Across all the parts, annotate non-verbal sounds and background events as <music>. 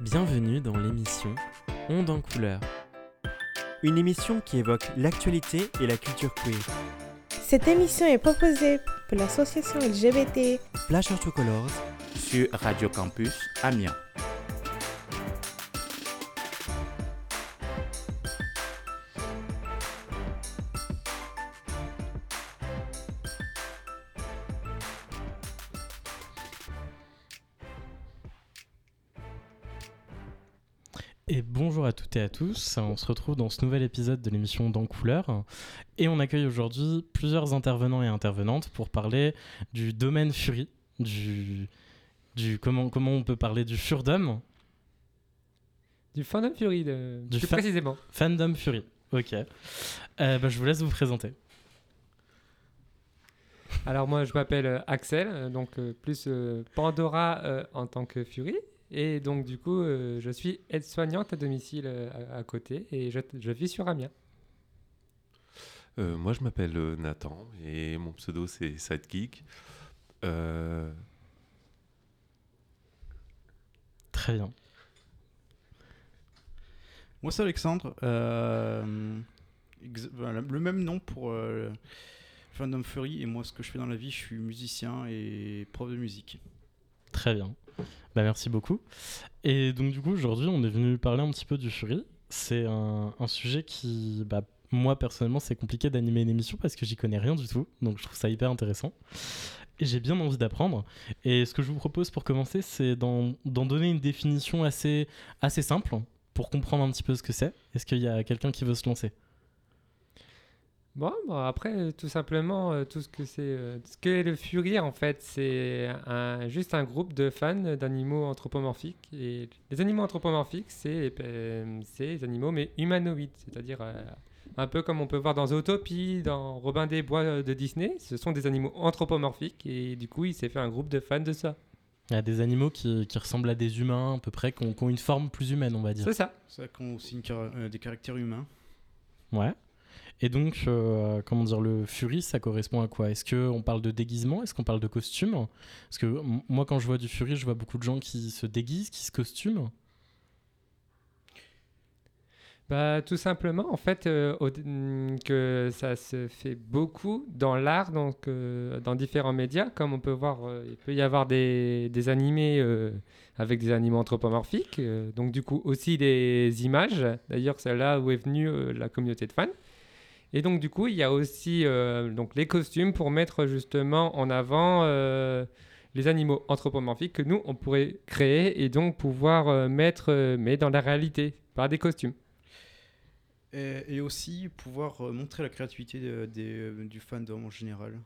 Bienvenue dans l'émission Onde en couleur. Une émission qui évoque l'actualité et la culture queer. Cette émission est proposée par l'association LGBT to Colors sur Radio Campus Amiens. Toutes et à tous, on se retrouve dans ce nouvel épisode de l'émission Dans Couleur et on accueille aujourd'hui plusieurs intervenants et intervenantes pour parler du domaine Fury, du, du comment, comment on peut parler du furdom, Du Fandom Fury, de... Du plus fa- précisément. fandom Fury. Ok. Euh, bah, je vous laisse vous présenter. Alors moi, je m'appelle euh, Axel, euh, donc euh, plus euh, Pandora euh, en tant que Fury. Et donc du coup, euh, je suis aide-soignante à domicile euh, à, à côté et je, je vis sur Amiens. Euh, moi, je m'appelle Nathan et mon pseudo c'est Sidekick. Euh, Très bien. Moi, c'est Alexandre. Euh, le même nom pour euh, Fandom Fury. Et moi, ce que je fais dans la vie, je suis musicien et prof de musique. Très bien. Bah, merci beaucoup. Et donc, du coup, aujourd'hui, on est venu parler un petit peu du Fury. C'est un, sujet qui, bah, moi, personnellement, c'est compliqué d'animer une émission parce que j'y connais rien du tout. Donc, je trouve ça hyper intéressant. Et j'ai bien envie d'apprendre. Et ce que je vous propose pour commencer, c'est d'en d'en donner une définition assez, assez simple pour comprendre un petit peu ce que c'est. Est-ce qu'il y a quelqu'un qui veut se lancer? Bon, bon, après, tout simplement, euh, tout ce que c'est, euh, ce qu'est le Fury, en fait, c'est un, juste un groupe de fans d'animaux anthropomorphiques. Et les animaux anthropomorphiques, c'est euh, les animaux, mais humanoïdes, c'est-à-dire euh, un peu comme on peut voir dans Zootopie, dans Robin des Bois euh, de Disney. Ce sont des animaux anthropomorphiques, et du coup, il s'est fait un groupe de fans de ça. Il y a des animaux qui, qui ressemblent à des humains, à peu près, qui ont, qui ont une forme plus humaine, on va dire. C'est ça. C'est ça qu'on a aussi une euh, des caractères humains. Ouais. Et donc, euh, comment dire, le Fury, ça correspond à quoi? Est-ce qu'on parle de déguisement? Est-ce qu'on parle de costume? Parce que moi, quand je vois du Fury, je vois beaucoup de gens qui se déguisent, qui se costument. Bah, tout simplement, en fait, euh, mm, que ça se fait beaucoup dans l'art, donc euh, dans différents médias, comme on peut voir, il peut y avoir des, des animés avec des animaux anthropomorphiques, donc du coup aussi des images. D'ailleurs, c'est là où est venue la communauté de fans. Et donc du coup, il y a aussi euh, donc les costumes pour mettre justement en avant euh, les animaux anthropomorphiques que nous on pourrait créer et donc pouvoir euh, mettre euh, mais dans la réalité par des costumes. Et, et aussi pouvoir montrer la créativité de- des, du fandom en général.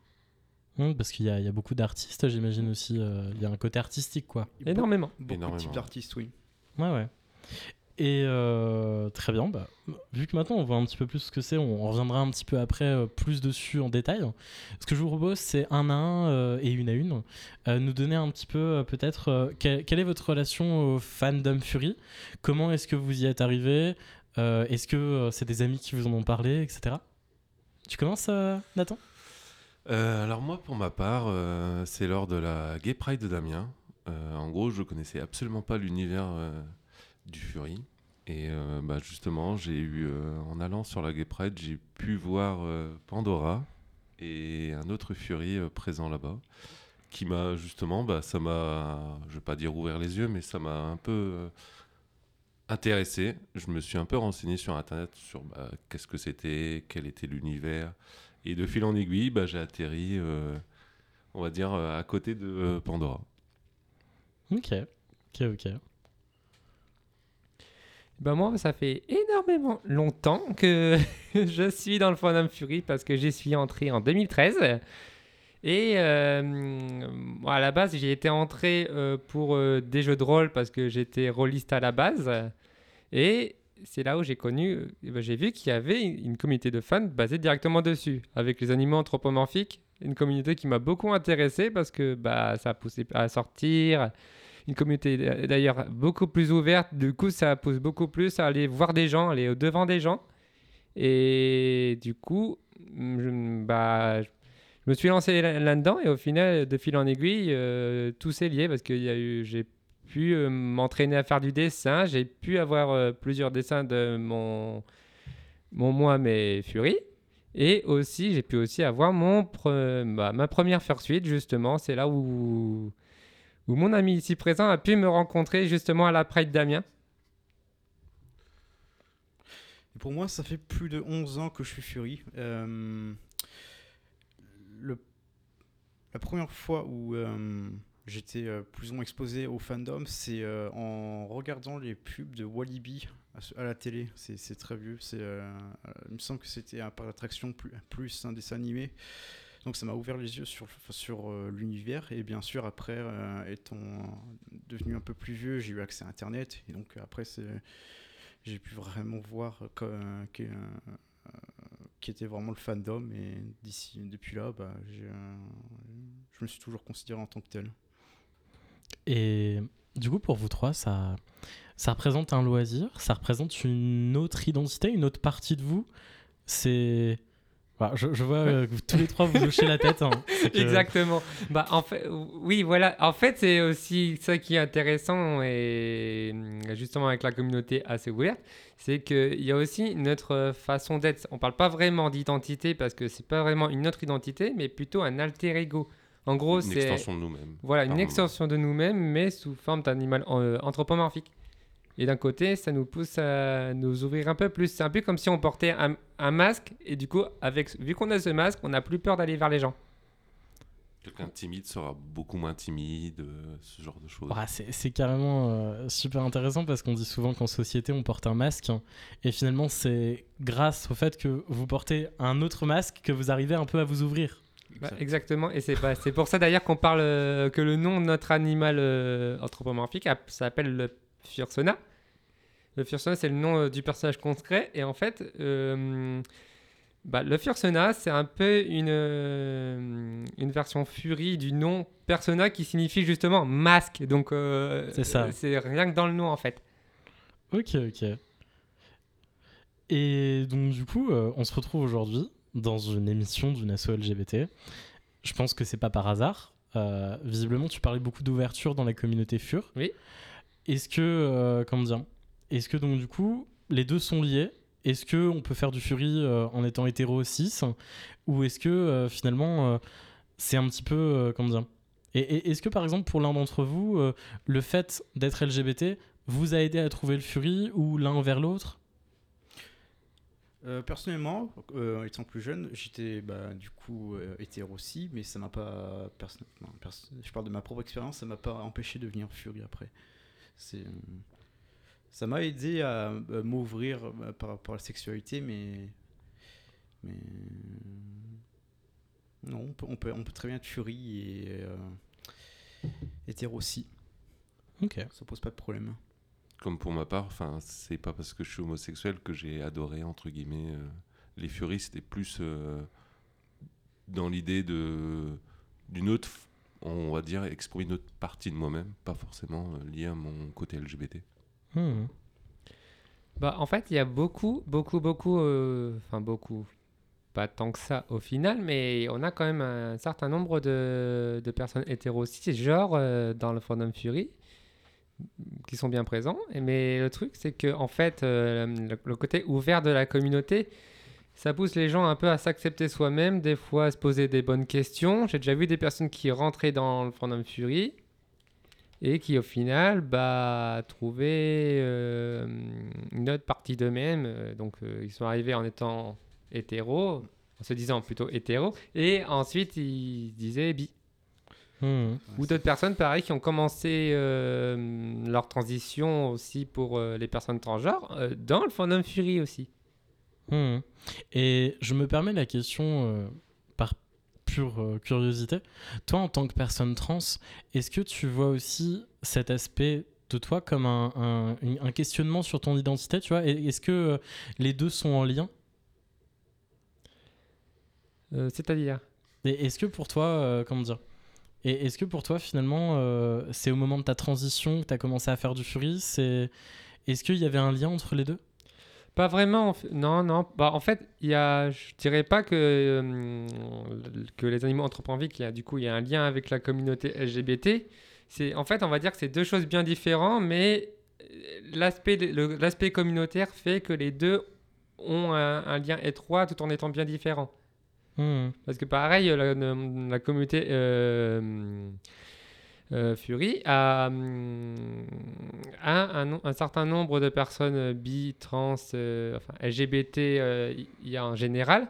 Hum, parce qu'il y, a il y a beaucoup d'artistes, j'imagine aussi. euh, Il y a un côté artistique, quoi. Énormément. Beaucoup de types d'artistes, oui. Ouais, ouais. Et euh, très bien, bah, vu que maintenant on voit un petit peu plus ce que c'est, on reviendra un petit peu après euh, plus dessus en détail. Ce que je vous propose, c'est un à un euh, et une à une, nous donner un petit peu peut-être quelle, est votre relation au fandom Fury? Comment est-ce que vous y êtes arrivé? Est-ce que c'est des amis qui vous en ont parlé, etc. Tu commences, Nathan? Alors moi, pour ma part, c'est lors de la Gay Pride de Damien. En gros, je connaissais absolument pas l'univers du Fury. Et euh, bah, justement, j'ai eu, euh, en allant sur la Gay Pride, j'ai pu voir euh, Pandora et un autre Fury présent là-bas, qui m'a justement, bah, ça m'a, je vais pas dire ouvert les yeux, mais ça m'a un peu intéressé. Je me suis un peu renseigné sur Internet sur bah, qu'est-ce que c'était, quel était l'univers. Et de fil en aiguille, j'ai atterri, on va dire, à côté de Pandora. Ok, ok, ok. Ben moi, ça fait énormément longtemps que <laughs> je suis dans le Fandom Fury parce que j'y suis entré en 2013. Et euh, à la base, j'y étais entré euh, pour euh, des jeux de rôle parce que j'étais rôliste à la base. Et c'est là où j'ai connu, eh ben, j'ai vu qu'il y avait une une communauté de fans basée directement dessus, avec les animaux anthropomorphiques. Une communauté qui m'a beaucoup intéressé parce que bah, ça a poussé à sortir. Une communauté d'ailleurs beaucoup plus ouverte. Du coup, ça pousse beaucoup plus à aller voir des gens, aller au devant des gens. Et du coup, je, bah, je me suis lancé là- là-dedans et au final, de fil en aiguille, euh, tout s'est lié parce eu, j'ai pu euh, m'entraîner à faire du dessin. J'ai pu avoir euh, plusieurs dessins de mon, mon moi, mes Fury. Et aussi, j'ai pu aussi avoir mon pre- bah, ma première fursuite, justement. C'est là où, où mon ami ici présent a pu me rencontrer, justement, à la Pride d'Amiens. Pour moi, ça fait plus de 11 ans que je suis Fury. Euh, la première fois où euh, j'étais euh, plus ou moins exposé au fandom, c'est en regardant les pubs de Walibi à, la télé. C'est très vieux. il me semble que c'était un parc d'attraction plus, plus un dessin animé. Donc ça m'a ouvert les yeux sur, sur euh, l'univers. Et bien sûr, après, euh, étant devenu un peu plus vieux, j'ai eu accès à Internet. Et donc après, j'ai pu vraiment voir euh, qui était vraiment le fandom et depuis là bah, je me suis toujours considéré en tant que tel Et du coup, pour vous trois, ça, ça représente un loisir, ça représente une autre identité, une autre partie de vous. C'est. Voilà, je, je vois euh, que vous- tous les trois vous hochez la tête. hein. <laughs> Que- Exactement. Bah, en fait, oui, voilà. En fait, c'est aussi ça qui est intéressant et hum, justement avec la communauté assez ouverte, c'est qu'il y a aussi notre façon d'être. On parle pas vraiment d'identité parce que c'est pas vraiment une autre identité, mais plutôt un alter ego. En gros, Une c'est extension de nous-mêmes. voilà une moment. extension de nous-mêmes, mais sous forme d'animal euh, anthropomorphique. Et d'un côté, ça nous pousse à nous ouvrir un peu plus. C'est un peu comme si on portait un, un masque et du coup, avec, vu qu'on a ce masque, on n'a plus peur d'aller vers les gens. Quelqu'un de timide sera beaucoup moins timide, euh, ce genre de choses. Ouais, c'est c'est carrément euh, super intéressant parce qu'on dit souvent qu'en société on porte un masque hein, et finalement c'est grâce au fait que vous portez un autre masque que vous arrivez un peu à vous ouvrir. Bah, Exact. exactement, et c'est bah, c'est pour ça d'ailleurs qu'on parle euh, que le nom de notre animal euh, anthropomorphique a- s'appelle le Fursona. Le Fursona, c'est le nom euh, du personnage crée, et en fait, euh, bah, le Fursona, c'est un peu une, euh, une version furie du nom Persona qui signifie justement masque. Donc, C'est ça. C'est rien que dans le nom en fait. Ok, ok. Et donc du coup, euh, on se retrouve aujourd'hui dans une émission d'une asso LGBT. Je pense que c'est pas par hasard. Euh, visiblement, tu parlais beaucoup d'ouverture dans la communauté FUR. Oui. Est-ce que, euh, comment dire, est-ce que donc du coup, les deux sont liés? Est-ce que on peut faire du Fury euh, en étant hétéro 6 Ou est-ce que euh, finalement, euh, c'est un petit peu, comment dire? Et, est-ce que par exemple, pour l'un d'entre vous, le fait d'être LGBT vous a aidé à trouver le Fury ou l'un vers l'autre? Personnellement, étant plus jeune, j'étais bah, du coup euh, hétéro aussi, mais ça m'a pas. perso- non, perso- je parle de ma propre expérience, ça m'a pas empêché de devenir Fury après. C'est, ça m'a aidé à m'ouvrir euh, par rapport à la sexualité, mais. Mais. Non, on peut, on peut, on peut très bien être Fury et. euh, hétéro aussi, Ok. ça pose pas de problème. Comme pour ma part, enfin, c'est pas parce que je suis homosexuel que j'ai adoré entre guillemets euh, les Furies. C'était plus euh, dans l'idée de d'une autre, on va dire, exprimer une autre partie de moi-même, pas forcément liée à mon côté LGBT. Hmm. Bah, en fait, il y a beaucoup, beaucoup, beaucoup, euh, enfin beaucoup, pas tant que ça au final, mais on a quand même un certain nombre de, de personnes hétéro genre euh, dans le Fandom Fury qui sont bien présents. Mais le truc, c'est que en fait, euh, le, le côté ouvert de la communauté, ça pousse les gens un peu à s'accepter soi-même, des fois à se poser des bonnes questions. J'ai déjà vu des personnes qui rentraient dans le Fandom Fury et qui au final bah, trouvaient euh, une autre partie d'eux-mêmes. Euh, Donc euh, ils sont arrivés en étant hétéros, en se disant plutôt hétéros, et ensuite ils disaient bi. Hmm. Ou d'autres personnes, pareil, qui ont commencé euh, leur transition aussi pour euh, les personnes transgenres euh, dans le fandom Fury aussi. Hmm. Et je me permets la question euh, par pure euh, curiosité. Toi, en tant que personne trans, est-ce que tu vois aussi cet aspect de toi comme un, un- une- un questionnement sur ton identité, tu vois? Est-ce que euh, les deux sont en lien? Euh, C'est-à-dire? Est-ce que pour toi, euh, comment dire? Et est-ce que pour toi, finalement, euh, c'est au moment de ta transition que tu as commencé à faire du Fury C'est Est-ce qu'il y avait un lien entre les deux? Pas vraiment. Non, non. Bah, en fait, il y a, je dirais pas que, euh, que les animaux anthropomorphiques, il y a, du coup, il y a un lien avec la communauté LGBT. c'est en fait, on va dire que c'est deux choses bien différentes, mais euh, l'aspect le- l'aspect communautaire fait que les deux ont un, un lien étroit tout en étant bien différents. Hmm. Parce que pareil, la, la communauté euh, euh, Fury a, hum, a un, un certain nombre de personnes bi, trans, euh, enfin LGBT euh, il y a en général,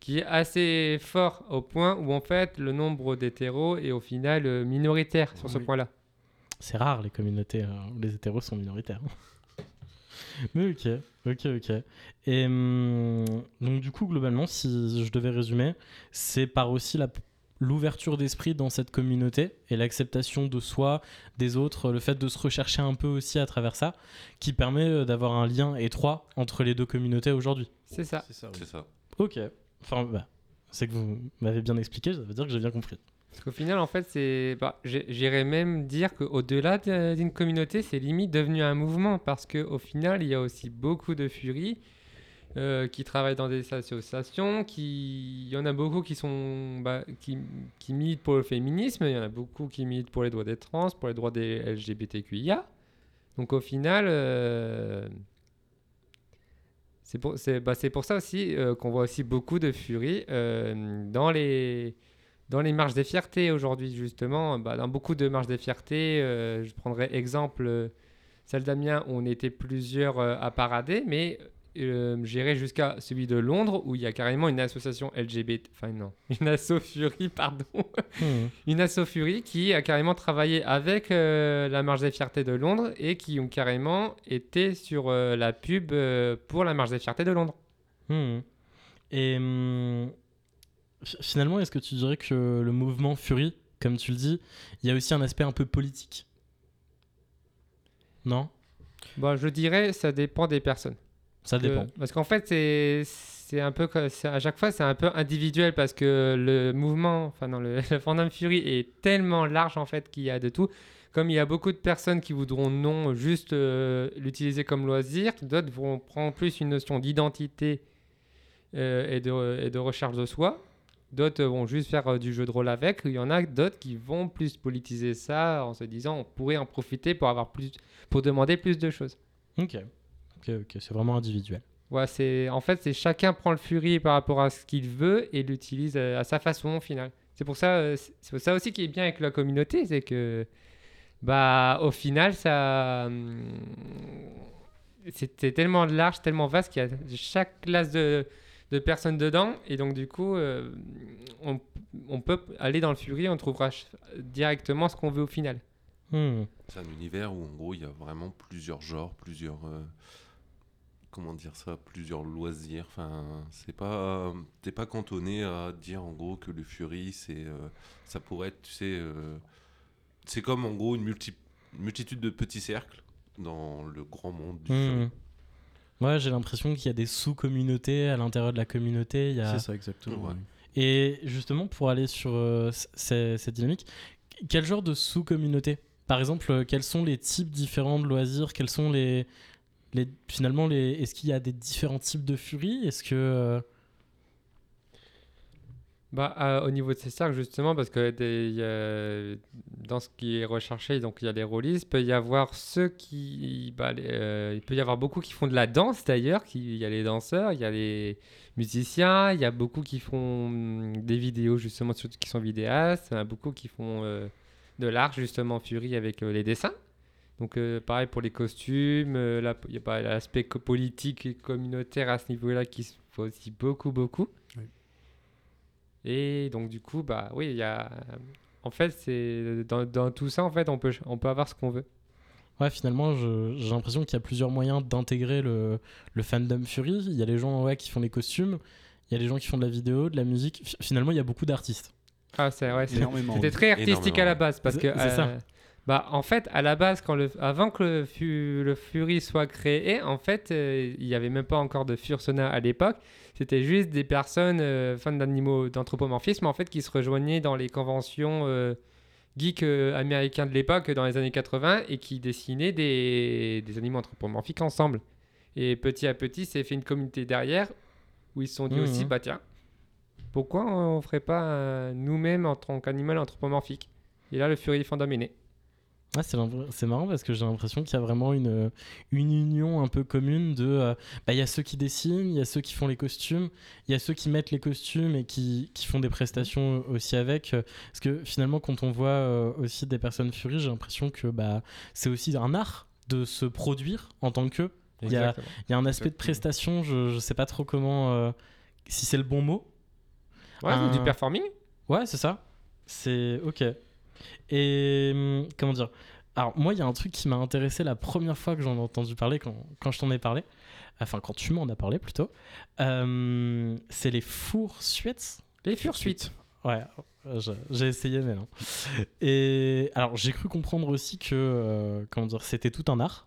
qui est assez fort au point où en fait le nombre d'hétéros est au final euh, minoritaire sur ce Oui. point-là. C'est rare les communautés euh, où les hétéros sont minoritaires. <laughs> Mais ok, ok, ok. Et hum, donc du coup, globalement, si je devais résumer, c'est par aussi la- l'ouverture d'esprit dans cette communauté et l'acceptation de soi, des autres, le fait de se rechercher un peu aussi à travers ça, qui permet euh, d'avoir un lien étroit entre les deux communautés aujourd'hui. C'est ça. C'est ça, oui. C'est ça. Ok. Enfin, bah, c'est que vous m'avez bien expliqué, ça veut dire que j'ai bien compris. Parce qu'au final, en fait, c'est, bah, j'irais même dire qu'au-delà de- d'une communauté, c'est limite devenu un mouvement. Parce qu'au final, il y a aussi beaucoup de furies euh, qui travaillent dans des associations. Il y en a beaucoup qui, sont, bah, qui, militent pour le féminisme. Il y en a beaucoup qui militent pour les droits des trans, pour les droits des LGBTQIA. Donc au final, euh, c'est pour, bah, pour ça aussi euh, qu'on voit aussi beaucoup de furies euh, dans les dans les marches des fiertés aujourd'hui, justement, bah, dans beaucoup de marches des fiertés, je prendrai exemple celle d'Amiens on était plusieurs à parader, mais euh, j'irai jusqu'à celui de Londres où il y a carrément une association LGBT, enfin non, <laughs> une asso Fury, pardon, Hmm. une asso Fury qui a carrément travaillé avec euh, la marche des fiertés de Londres et qui ont carrément été sur euh, la pub euh, pour la marche des fiertés de Londres. Hmm. Et fi- finalement, est-ce que tu dirais que le mouvement Fury, comme tu le dis, il y a aussi un aspect un peu politique? Non? Bon, je dirais ça dépend des personnes. Ça que- dépend. parce qu'en fait, c'est c'est un peu à chaque fois c'est un peu individuel parce que le mouvement, enfin non, le, <laughs> le fandom Fury est tellement large en fait qu'il y a de tout. Comme il y a beaucoup de personnes qui voudront non juste euh, l'utiliser comme loisir, d'autres vont prendre plus une notion d'identité euh, et, de, et de recherche de soi. D'autres vont juste faire euh, du jeu de rôle avec. Il y en a d'autres qui vont plus politiser ça en se disant on pourrait en profiter pour avoir plus, pour demander plus de choses. Ok. Ok, ok, c'est vraiment individuel. Ouais, c'est en fait c'est chacun prend le Fury par rapport à ce qu'il veut et l'utilise euh, à sa façon au final. C'est pour ça euh, c'est pour ça aussi qui est bien avec la communauté, c'est que bah au final ça hum, c'est tellement large, tellement vaste qu'il y a chaque classe de, de personnes dedans et donc du coup euh, on, on peut aller dans le Fury, on trouvera directement ce qu'on veut au final. Hmm. C'est un univers où, en gros, il y a vraiment plusieurs genres, plusieurs. euh, comment dire ça Plusieurs loisirs. Enfin, c'est pas. T'es pas cantonné à dire, en gros, que le Fury, c'est. euh, ça pourrait être, tu sais. euh, c'est comme, en gros, une multi- multitude de petits cercles dans le grand monde du Hmm. Fury. Ouais, j'ai l'impression qu'il y a des sous-communautés à l'intérieur de la communauté. Il y a... C'est ça, exactement. Ouais. Et justement, pour aller sur euh, cette dynamique, quel genre de sous-communauté Par exemple, quels sont les types différents de loisirs? Quels sont les, les finalement les Est-ce qu'il y a des différents types de furie Est-ce que euh, Bah, au niveau de ces cercles, justement, parce que dans ce qui est recherché, donc il y a les rôlistes, il peut y avoir ceux qui. Bah, euh, il peut y avoir beaucoup qui font de la danse d'ailleurs, il y a les danseurs, il y a les musiciens, il y a beaucoup qui font hum, des vidéos justement qui sont vidéastes, il y a beaucoup qui font euh, de l'art justement Fury avec les dessins. Donc euh, pareil pour les costumes, euh, là, il y a pas l'aspect politique et communautaire à ce niveau-là qui se fait aussi beaucoup, beaucoup. Oui. Et donc du coup, bah oui, il y a... En fait, c'est dans, dans tout ça, en fait, on peut, on peut avoir ce qu'on veut. Ouais, finalement, je- j'ai l'impression qu'il y a plusieurs moyens d'intégrer le, le fandom Fury. Il y a les gens ouais, qui font les costumes, il y a les gens qui font de la vidéo, de la musique. F- finalement, il y a beaucoup d'artistes. Ah, c'est vrai, c'est- Énormément. c'était très artistique à la base parce que... C'est- c'est ça. Bah, en fait, à la base, quand le, avant que le, fu- le Fury soit créé, en fait, euh, il n'y avait même pas encore de Fursona à l'époque. C'était juste des personnes euh, fans d'animaux, d'anthropomorphisme, en fait, qui se rejoignaient dans les conventions euh, geeks euh, américains de l'époque, dans les années 80, et qui dessinaient des, des animaux anthropomorphiques ensemble. Et petit à petit, c'est fait une communauté derrière, où ils se sont dit Mhm. aussi, bah tiens, pourquoi on ferait pas nous-mêmes en tant qu'animal anthropomorphique? Et là, le Fury Fandom est né. Ouais, c'est marrant parce que j'ai l'impression qu'il y a vraiment une, une union un peu commune de. euh, bah, Il y a ceux qui dessinent, il y a ceux qui font les costumes, il y a ceux qui mettent les costumes et qui, qui font des prestations aussi avec. euh, Parce que finalement, quand on voit euh, aussi des personnes Fury, j'ai l'impression que bah, c'est aussi un art de se produire en tant que. Il y a, y un aspect de prestation, je, je sais pas trop comment. euh, si c'est le bon mot. Ouais, Un- du performing. Ouais, c'est ça. C'est ok. Et hum, comment dire? Alors moi, il y a un truc qui m'a intéressé la première fois que j'en ai entendu parler, quand, quand je t'en ai parlé, enfin quand tu m'en as parlé plutôt. Euh, c'est les fours suites. Les fursuites. Ouais, je- j'ai essayé mais non. Et alors j'ai cru comprendre aussi que euh, comment dire, c'était tout un art,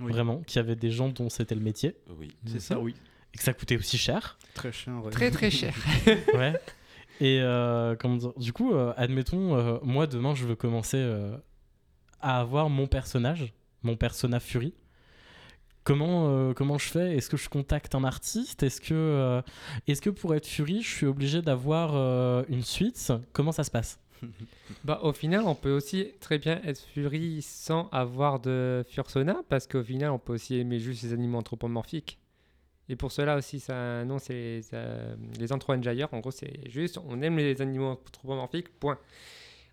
Oui. vraiment, qu'il y avait des gens dont c'était le métier Oui. C'est ça, oui. et que ça coûtait aussi cher. Très cher. ouais. Très très cher. <laughs> ouais. Et euh, Du coup, euh, admettons, euh, moi demain, je veux commencer à avoir mon personnage, mon persona Fury. Comment, comment je fais? Est-ce que je contacte un artiste? Est-ce que, est-ce que pour être Fury, je suis obligé d'avoir une suite? Comment ça se passe? <laughs> Bah, au final, on peut aussi très bien être Fury sans avoir de Fursona, parce qu'au final, on peut aussi aimer juste les animaux anthropomorphiques. Et pour cela aussi, ça, non, c'est les, euh, les Anthro-Engineers. En gros, c'est juste, on aime les animaux anthropomorphiques, point.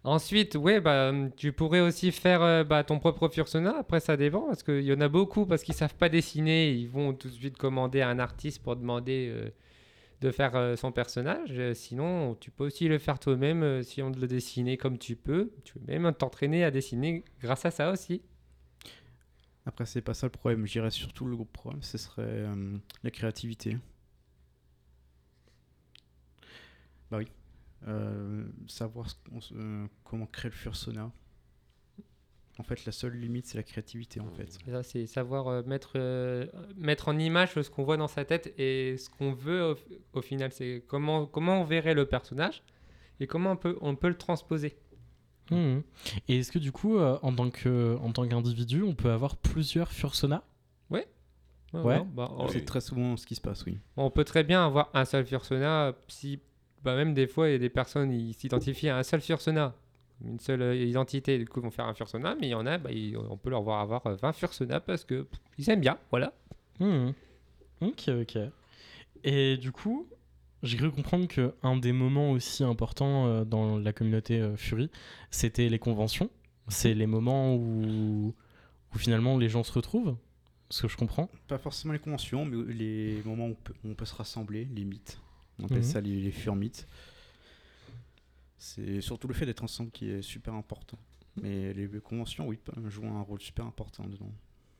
Ensuite, ouais, bah, tu pourrais aussi faire euh, bah, ton propre Fursona. Après, ça dépend, parce qu'il y en a beaucoup, parce qu'ils savent pas dessiner. Ils vont tout de suite commander à un artiste pour demander euh, de faire euh, son personnage. Sinon, tu peux aussi le faire toi-même si on te le dessiner comme tu peux. Tu peux même t'entraîner à dessiner grâce à ça aussi. Après, c'est pas ça le problème. Je dirais surtout le gros problème, ce serait euh, la créativité. Bah oui. Euh, savoir euh, comment créer le fursona. En fait, la seule limite, c'est la créativité, en fait. C'est savoir mettre, en image ce qu'on voit dans sa tête et ce qu'on veut au, au final. C'est comment, comment on verrait le personnage et comment on peut, on peut le transposer. Mhm. Et est-ce que du coup, euh, en tant que, en tant qu'individu, on peut avoir plusieurs Fursona? Ouais. bah, on, C'est très souvent ce qui se passe, oui. on peut très bien avoir un seul Fursona. Si, bah, même des fois, il y a des personnes qui s'identifient à un seul Fursona, une seule euh, identité. Du coup, ils vont faire un Fursona, mais il y en a, bah, ils- on peut leur voir avoir euh, 20 Fursona parce que pff, ils aiment bien. Voilà. Mhm. Ok, ok. Et du coup, j'ai cru comprendre que un des moments aussi importants euh, dans la communauté euh, Fury, c'était les conventions. C'est les moments où, où finalement les gens se retrouvent. Ce que je comprends. Pas forcément les conventions, mais les moments où on peut, où on peut se rassembler, les mythes. On appelle Mhm. ça les, les. C'est surtout le fait d'être ensemble qui est super important. Mais les conventions, oui, jouer un rôle super important dedans.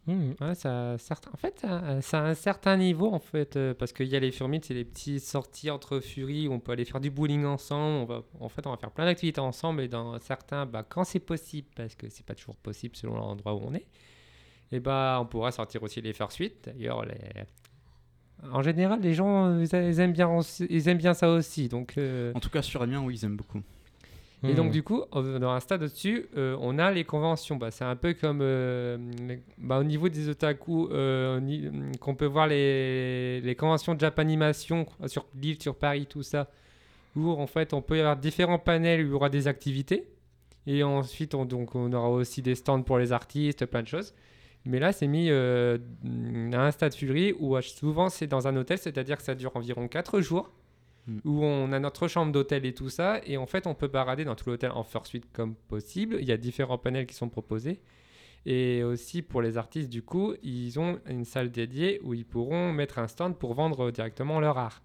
Ouais, ça, certain- en fait, ça, ça a un certain niveau, en fait, euh, parce qu'il y a les Furmites, c'est les petites sorties entre Fury où on peut aller faire du bowling ensemble. On va, en fait, on va faire plein d'activités ensemble et dans certains, bah, quand c'est possible, parce que c'est pas toujours possible selon l'endroit où on est, et bah, on pourra sortir aussi les Fursuites. D'ailleurs, les... en général, les gens, euh, ils aiment bien, aussi- ils aiment bien ça aussi. Donc, euh, En tout cas, sur Amiens, oui, ils aiment beaucoup. Et donc, Mhm. du coup, dans un stade au-dessus, euh, on a les conventions. Bah, c'est un peu comme euh, bah, au niveau des otaku, euh, y- qu'on peut voir les, les conventions de Japanimation sur Lille, sur Paris, tout ça, où en fait, on peut y avoir différents panels où il y aura des activités. Et ensuite, on, donc, on aura aussi des stands pour les artistes, plein de choses. Mais là, c'est mis euh, à un stade Fury où souvent c'est dans un hôtel, c'est-à-dire que ça dure environ 4 jours Mm. où on a notre chambre d'hôtel et tout ça. Et en fait, on peut barader dans tout l'hôtel en suite comme possible. Il y a différents panels qui sont proposés. Et aussi pour les artistes, du coup, ils ont une salle dédiée où ils pourront mettre un stand pour vendre directement leur art.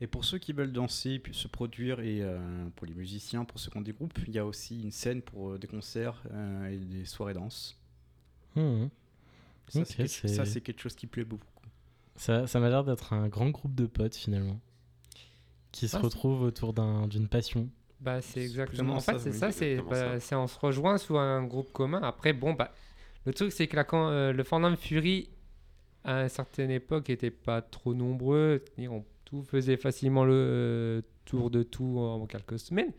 Et pour ceux qui veulent danser, puis se produire, et euh, pour les musiciens, pour ceux qui ont des groupes, il y a aussi une scène pour euh, des concerts euh, et des soirées danse. Mhm. Ça, c'est quelque- c'est- ça, c'est quelque chose qui plaît beaucoup. Ça, ça m'a l'air d'être un grand groupe de potes finalement, qui se Ah, retrouvent autour d'un- d'une passion. Bah, c'est exactement. En fait, ça, c'est ça, c'est bah, on se rejoint sous un groupe commun. Après, bon, bah, le truc, c'est que la, quand, euh, le fandom Fury, à une certaine époque, était pas trop nombreux. On tout faisait facilement le euh, tour de tout en quelques semaines.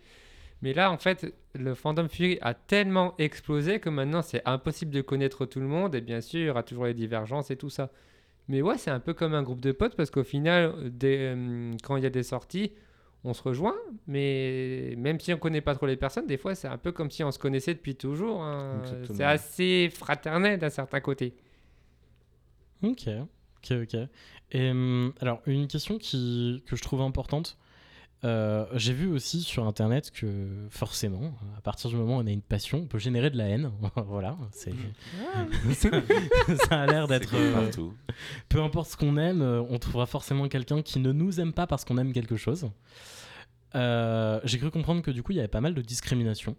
Mais là, en fait, le fandom Fury a tellement explosé que maintenant, c'est impossible de connaître tout le monde. Et bien sûr, il y aura toujours les divergences et tout ça. Mais ouais, c'est un peu comme un groupe de potes parce qu'au final, des, euh, quand il y a des sorties, on se rejoint, mais même si on connaît pas trop les personnes, des fois c'est un peu comme si on se connaissait depuis toujours. hein. C'est assez fraternel d'un certain côté. Ok, ok, ok. Et hum, alors, une question qui, que je trouve importante. Euh, J'ai vu aussi sur internet que forcément, à partir du moment où on a une passion, on peut générer de la haine. <laughs> voilà, c'est <laughs> ça, a l'air d'être. Euh, peu importe ce qu'on aime, euh, on trouvera forcément quelqu'un qui ne nous aime pas parce qu'on aime quelque chose. Euh, J'ai cru comprendre que du coup, il y avait pas mal de discrimination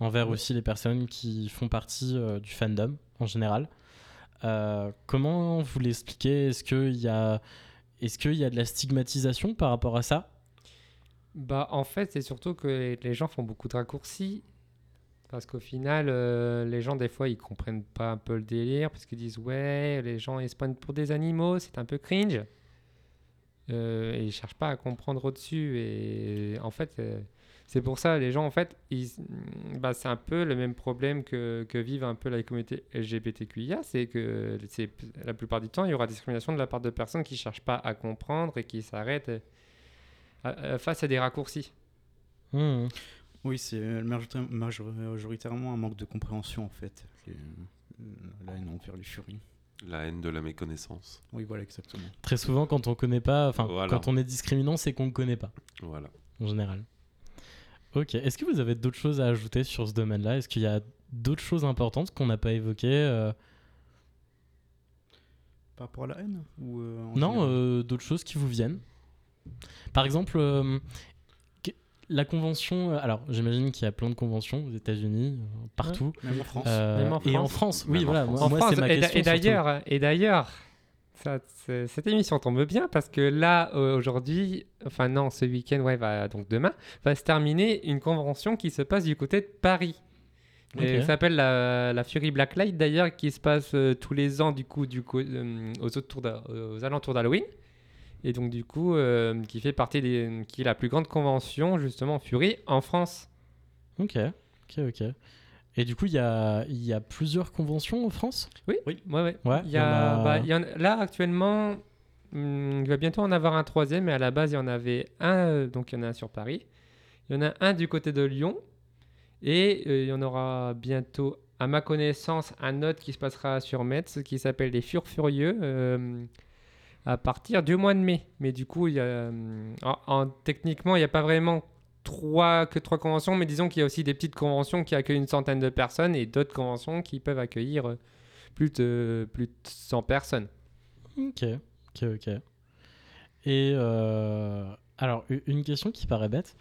envers aussi les personnes qui font partie euh, du fandom en général. Euh, comment vous l'expliquez? Est-ce qu'il y a est-ce qu'il y a de la stigmatisation par rapport à ça? Bah, en fait, c'est surtout que les- gens font beaucoup de raccourcis. Parce qu'au final, euh, les gens, des fois, ils comprennent pas un peu le délire. Parce qu'ils disent, ouais, les gens, ils se prennent pour des animaux, c'est un peu cringe. Euh, et ils cherchent pas à comprendre au-dessus. Et en fait, euh, c'est pour ça, les gens, en fait, bah, c'est un peu le même problème que, que vivent un peu la communauté LGBTQIA. C'est que la plupart du temps, il y aura discrimination de la part de personnes qui cherchent pas à comprendre et qui s'arrêtent face à des raccourcis. Hmm. Oui, c'est euh, majorita- major- majoritairement un manque de compréhension en fait. Euh, la haine envers les furies. La haine de la méconnaissance. Oui, voilà, exactement. Très souvent, quand on connaît pas, enfin, Voilà. quand on est discriminant, c'est qu'on ne connaît pas. Voilà. en général. Ok. Est-ce que vous avez d'autres choses à ajouter sur ce domaine-là? Est-ce qu'il y a d'autres choses importantes qu'on n'a pas évoquées euh, Par rapport à la haine ou euh, Non, euh, d'autres choses qui vous viennent. Par exemple, euh, la convention. euh, alors, j'imagine qu'il y a plein de conventions aux États-Unis, euh, partout. Même en France. Euh, Même en et en France. Oui, Même en voilà. France. Moi, En France, ma et question. d'ailleurs, et d'ailleurs, cette émission tombe bien parce que là, aujourd'hui, enfin non, ce week-end, ouais, va, donc demain, va se terminer une convention qui se passe du côté de Paris. Et Ok. ça s'appelle la, la Fury Blacklight d'ailleurs, qui se passe euh, tous les ans du coup, du coup euh, aux, autour d'a- aux alentours d'Halloween. Et donc du coup, euh, qui fait partie des, qui est la plus grande convention justement Fury en France. Ok, ok, ok. Et du coup, il y a, il y a plusieurs conventions en France? Oui, oui, ouais, ouais. Ouais, y a, a- bah, y en là actuellement, hum, il va bientôt en avoir un troisième, mais à la base il y en avait un, euh, donc il y en a un sur Paris, il y en a un du côté de Lyon, et euh, il y en aura bientôt, à ma connaissance, un autre qui se passera sur Metz, qui s'appelle les Furs Furieux, euh, à partir du mois de mai. Mais du coup, y a, en- techniquement, il n'y a pas vraiment trois, que trois conventions, mais disons qu'il y a aussi des petites conventions qui accueillent une centaine de personnes et d'autres conventions qui peuvent accueillir euh, plus de, plus de 100 personnes. Ok, ok, ok. Et euh, alors, une question qui paraît bête.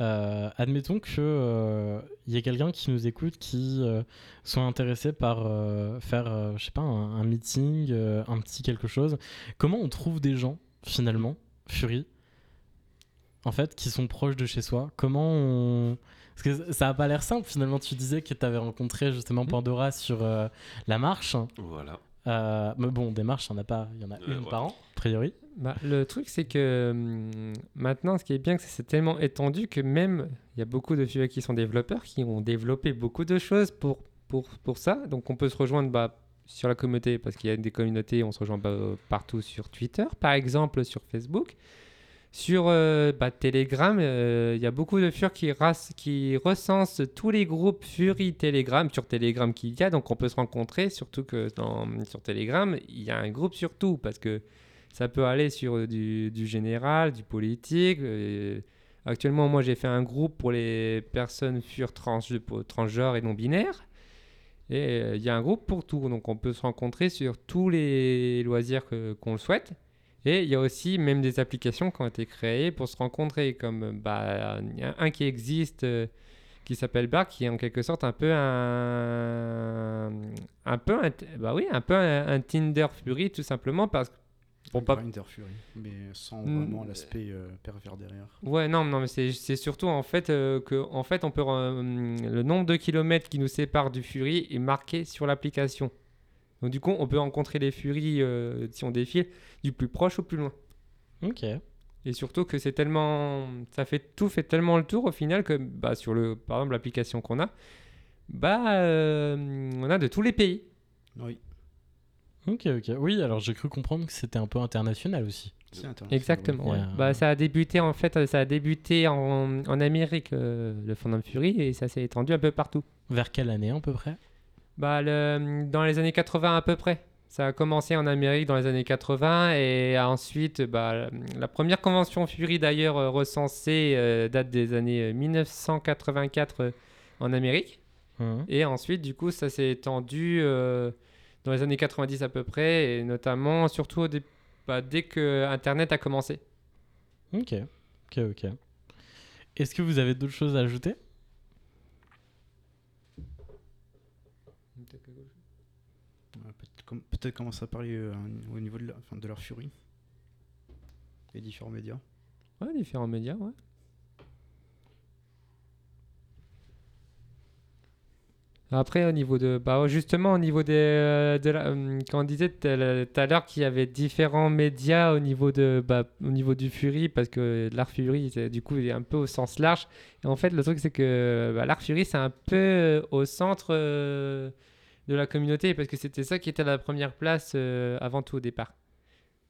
Euh, admettons que euh, y ait quelqu'un qui nous écoute qui euh, soit intéressé par faire, je sais pas, un, un meeting, un petit quelque chose. Comment on trouve des gens finalement, Fury, en fait, qui sont proches de chez soi? Comment on parce que ça a pas l'air simple finalement. Tu disais que tu avais rencontré justement Pandora sur la marche. Voilà. Euh, mais bon, des marches, il y en a pas, il y en a Euh, une ouais. par an, a priori. Bah, le truc, c'est que hum, maintenant, ce qui est bien, c'est que c'est tellement étendu que même il y a beaucoup de filles qui sont développeurs qui ont développé beaucoup de choses pour, pour, pour ça. Donc, on peut se rejoindre bah, sur la communauté parce qu'il y a des communautés, on se rejoint bah, partout sur Twitter, par exemple, sur Facebook. Sur euh, bah, Telegram, euh, il y a beaucoup de furs qui, qui recensent tous les groupes Fury Telegram sur Telegram qu'il y a, donc on peut se rencontrer, surtout que sur Telegram, il y a un groupe sur tout, parce que ça peut aller sur euh, du, général, du politique. actuellement, moi, j'ai fait un groupe pour les personnes fur trans, transgenres et non-binaires. Et il y a un groupe pour tout, donc on peut se rencontrer sur tous les loisirs qu'on le souhaite. Et il y a aussi même des applications qui ont été créées pour se rencontrer, comme euh, bah, il y a un qui existe euh, qui s'appelle Bar, qui est en quelque sorte un peu un, un peu un, bah oui, un peu un, un Tinder Fury tout simplement parce que pour pas Grindr Fury, mais sans vraiment l'aspect euh, pervers derrière. Ouais, non, non, mais c'est c'est surtout en fait euh, que en fait on peut le nombre de kilomètres qui nous sépare du Fury est marqué sur l'application. Donc du coup, on peut rencontrer les Fury euh, si on défile du plus proche au plus loin. Ok. Et surtout que c'est tellement, ça fait tout fait tellement le tour au final que bah sur le par exemple l'application qu'on a, bah euh, on a de tous les pays. Oui, Ok, ok. Oui, alors j'ai cru comprendre que c'était un peu international aussi. C'est international, Exactement. oui. ouais. A- Bah, ça a débuté en fait, ça a débuté en, en Amérique, euh, le Fandom Fury, et ça s'est étendu un peu partout. Vers quelle année à peu près? Bah, le- dans les années 80 à peu près. Ça a commencé en Amérique dans les années 80 et ensuite, bah, la première convention Fury d'ailleurs euh, recensée euh, date des années euh, 1984 euh, en Amérique. Hein Et ensuite, du coup, ça s'est étendu euh, dans les années 90 à peu près, et notamment, surtout dé- bah, dès que Internet a commencé. Ok, ok, ok. Est-ce que vous avez d'autres choses à ajouter Ouais, peut-être Peut-être commencer à parler euh, au niveau de, la- enfin, de leur furie. Les différents médias. Ouais, différents médias, ouais. Après, au niveau de. Bah, justement, au niveau des. euh, de la, hum, quand on disait tout à l'heure qu'il y avait différents médias au niveau, de, bah, au niveau du Fury, parce que l'art Fury, du coup, il est un peu au sens large. Et en fait, le truc, c'est que bah, l'art Fury, c'est un peu euh, au centre euh, de la communauté, parce que c'était ça qui était à la première place euh, avant tout au départ.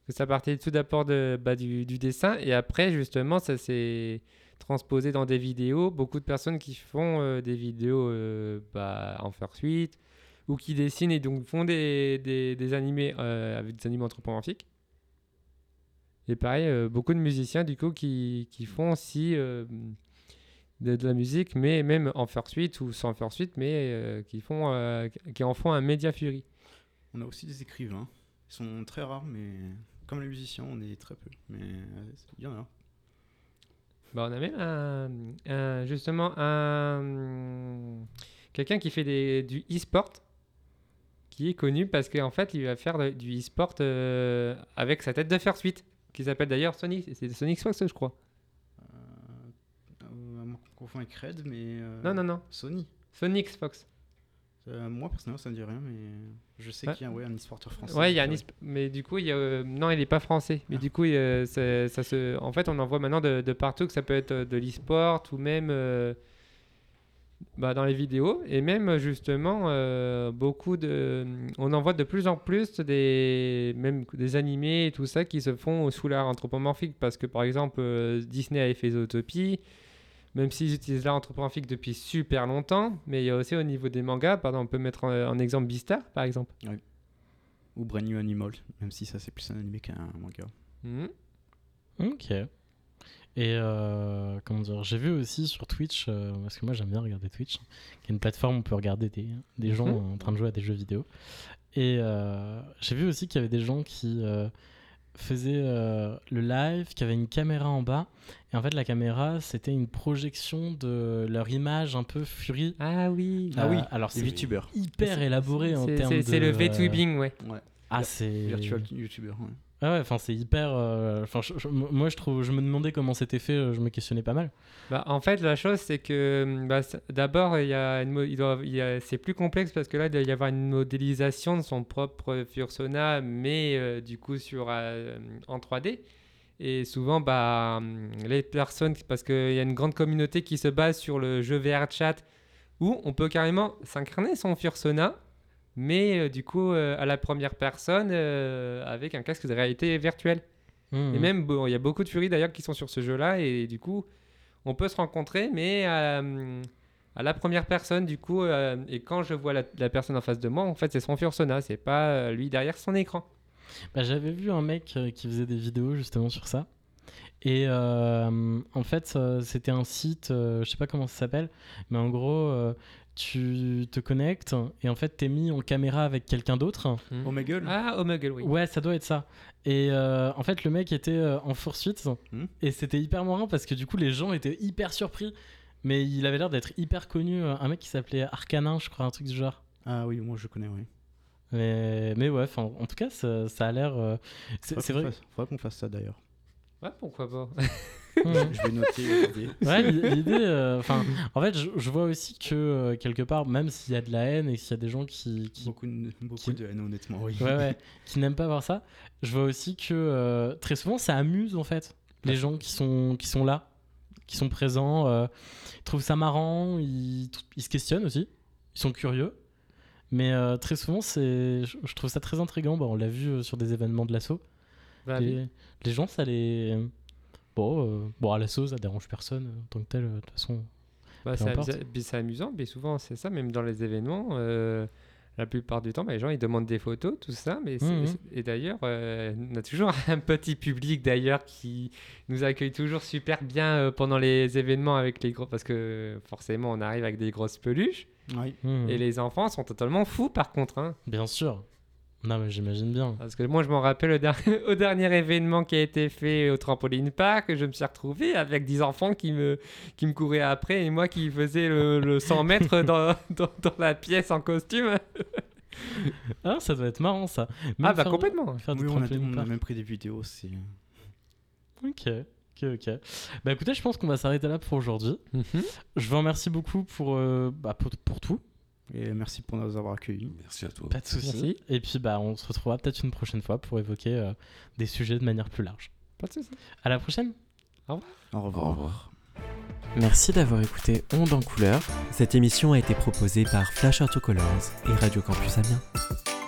Ça partait tout d'abord de, bah, du, dessin, et après, justement, ça s'est transposé dans des vidéos. Beaucoup de personnes qui font euh, des vidéos euh, bah, en fursuite ou qui dessinent et donc font des, des, des animés avec des animés anthropomorphiques. Et pareil, beaucoup de musiciens du coup qui, qui font aussi de, de la musique, mais même en fursuite ou sans fursuite, mais euh, qui, font, euh, qui en font un média fury. On a aussi des écrivains. Ils sont très rares, mais comme les musiciens, on est très peu. Mais euh, il y en a. Bah, on a même un, un- justement un quelqu'un qui fait des, du e-sport qui est connu parce qu'en fait il va faire de- du e-sport euh, avec sa tête de fursuite qui s'appelle d'ailleurs Sonic c'est Sonic Fox je crois euh, à moins qu'on confond avec Red, mais. euh, non non non Sony. Sonic Fox Euh, moi, personnellement, ça ne dit rien, mais je sais Ouais. qu'il y a ouais, un e-sporteur français. ouais il y a un e-sp- mais du coup il y a non il est pas français mais Ah. du coup il, ça se en fait on en voit maintenant de, de partout que ça peut être de l'e-sport ou même bah, dans les vidéos et même justement euh, beaucoup de on en voit de plus en plus des même des animés et tout ça qui se font sous l'art anthropomorphique parce que par exemple euh, Disney avait fait Zootopie même s'ils utilisent l'art anthropomorphique depuis super longtemps mais il y a aussi au niveau des mangas pardon on peut mettre en, en exemple Beastar par exemple Ou Brand New Animal, même si ça, c'est plus un animé qu'un manga. Mhm. Ok. Et euh, comment dire, j'ai vu aussi sur Twitch, euh, parce que moi j'aime bien regarder Twitch, qui est une plateforme où on peut regarder des, des gens Mhm. en train de jouer à des jeux vidéo. Et euh, j'ai vu aussi qu'il y avait des gens qui euh, faisaient euh, le live, qui avaient une caméra en bas. Et en fait, la caméra, c'était une projection de leur image un peu furie. ah oui Ah oui, Euh, alors Les c'est VTubers. hyper élaboré en C'est- termes c'est de. c'est le euh, VTubing ouais Ouais. Ah, c'est. Virtual YouTuber. ouais. Ah ouais, enfin c'est hyper. euh, Enfin, moi je trouve, je me demandais comment c'était fait, euh, je me questionnais pas mal. Bah, en fait, la chose, c'est que bah, c- d'abord, il y a a- c'est plus complexe parce que là, il doit y avoir une modélisation de son propre Fursona, mais euh, du coup sur, en 3D. Et souvent, bah, hum, les personnes, parce qu'il y a une grande communauté qui se base sur le jeu VR Chat, où on peut carrément s'incarner son Fursona, mais euh, du coup euh, à la première personne euh, avec un casque de réalité virtuelle. Mhm. Et même, bon, il y a beaucoup de Fury d'ailleurs qui sont sur ce jeu-là, et du coup, on peut se rencontrer, mais à, à la première personne, du coup, euh, et quand je vois la, la personne en face de moi, en fait, c'est son Fursona, c'est pas euh, lui derrière son écran. Bah, J'avais vu un mec qui faisait des vidéos justement sur ça. Et en fait, c'était un site, je sais pas comment ça s'appelle, mais en gros, tu te connectes et en fait, t'es mis en caméra avec quelqu'un d'autre. Omegle Ah, Omegle, oui. Ouais, ça doit être ça. Et euh, en fait, le mec était euh, en poursuite Hmm. et c'était hyper marrant parce que du coup, les gens étaient hyper surpris. Mais il avait l'air d'être hyper connu. euh, Un mec qui s'appelait Arcanin, je crois, un truc du genre. Ah oui, moi je connais, oui. Mais, mais ouais, en tout cas, ça, ça a l'air. euh, c'est vrai. fasse- Faudrait qu'on fasse ça d'ailleurs. Ouais, pourquoi pas. <laughs> Mhm. <laughs> je vais noter l'idée. Ouais, l'i- l'idée. euh, Enfin, en fait, je, je vois aussi que euh, quelque part, même s'il y a de la haine et s'il y a des gens qui, qui, Beaucoup, de, beaucoup qui- de haine, honnêtement, oui. ouais, ouais, <laughs> qui n'aiment pas voir ça, je vois aussi que euh, très souvent, ça amuse en fait les gens qui sont, qui sont là, qui sont présents. euh, ils trouvent ça marrant, ils, ils se questionnent aussi, ils sont curieux. Mais euh, très souvent, c'est, je, je trouve ça très intriguant. Bon, on l'a vu euh, sur des événements de l'assaut. Bah, les, les gens, ça les. Bon, euh, bon à la sauce, ça dérange personne euh, en tant que tel, euh, de toute façon. Bah, c'est amusant, mais souvent c'est ça, même dans les événements. euh, la plupart du temps, bah, les gens ils demandent des photos, tout ça. Mais Mhm. Et d'ailleurs, euh, on a toujours <laughs> un petit public d'ailleurs qui nous accueille toujours super bien euh, pendant les événements avec les gros. Parce que forcément, on arrive avec des grosses peluches. Oui. Hmm, Et les enfants sont totalement fous par contre. hein. Bien sûr. Non, mais j'imagine bien. Parce que moi, je m'en rappelle au, der- <laughs> au dernier événement qui a été fait au Trampoline Park, je me suis retrouvé avec 10 enfants qui me, qui me couraient après et moi qui faisais le, le 100 mètres <laughs> dans, dans, dans la pièce en costume. <laughs> Ah, ça doit être marrant ça. Même ah bah faire- complètement. Faire Oui, on a, on même pris des vidéos. C'est Ok, ok, ok. Bah écoutez, je pense qu'on va s'arrêter là pour aujourd'hui. Je vous remercie beaucoup pour, euh, bah, pour, pour tout. Et merci pour nous avoir accueillis. Merci à toi. Pas de soucis. Merci. Et puis bah on se retrouvera peut-être une prochaine fois pour évoquer euh, des sujets de manière plus large. Pas de soucis. À la prochaine. Au Au revoir. revoir. Merci d'avoir écouté Onde en couleur. Cette émission a été proposée par Flash Autocolors et Radio Campus Amiens.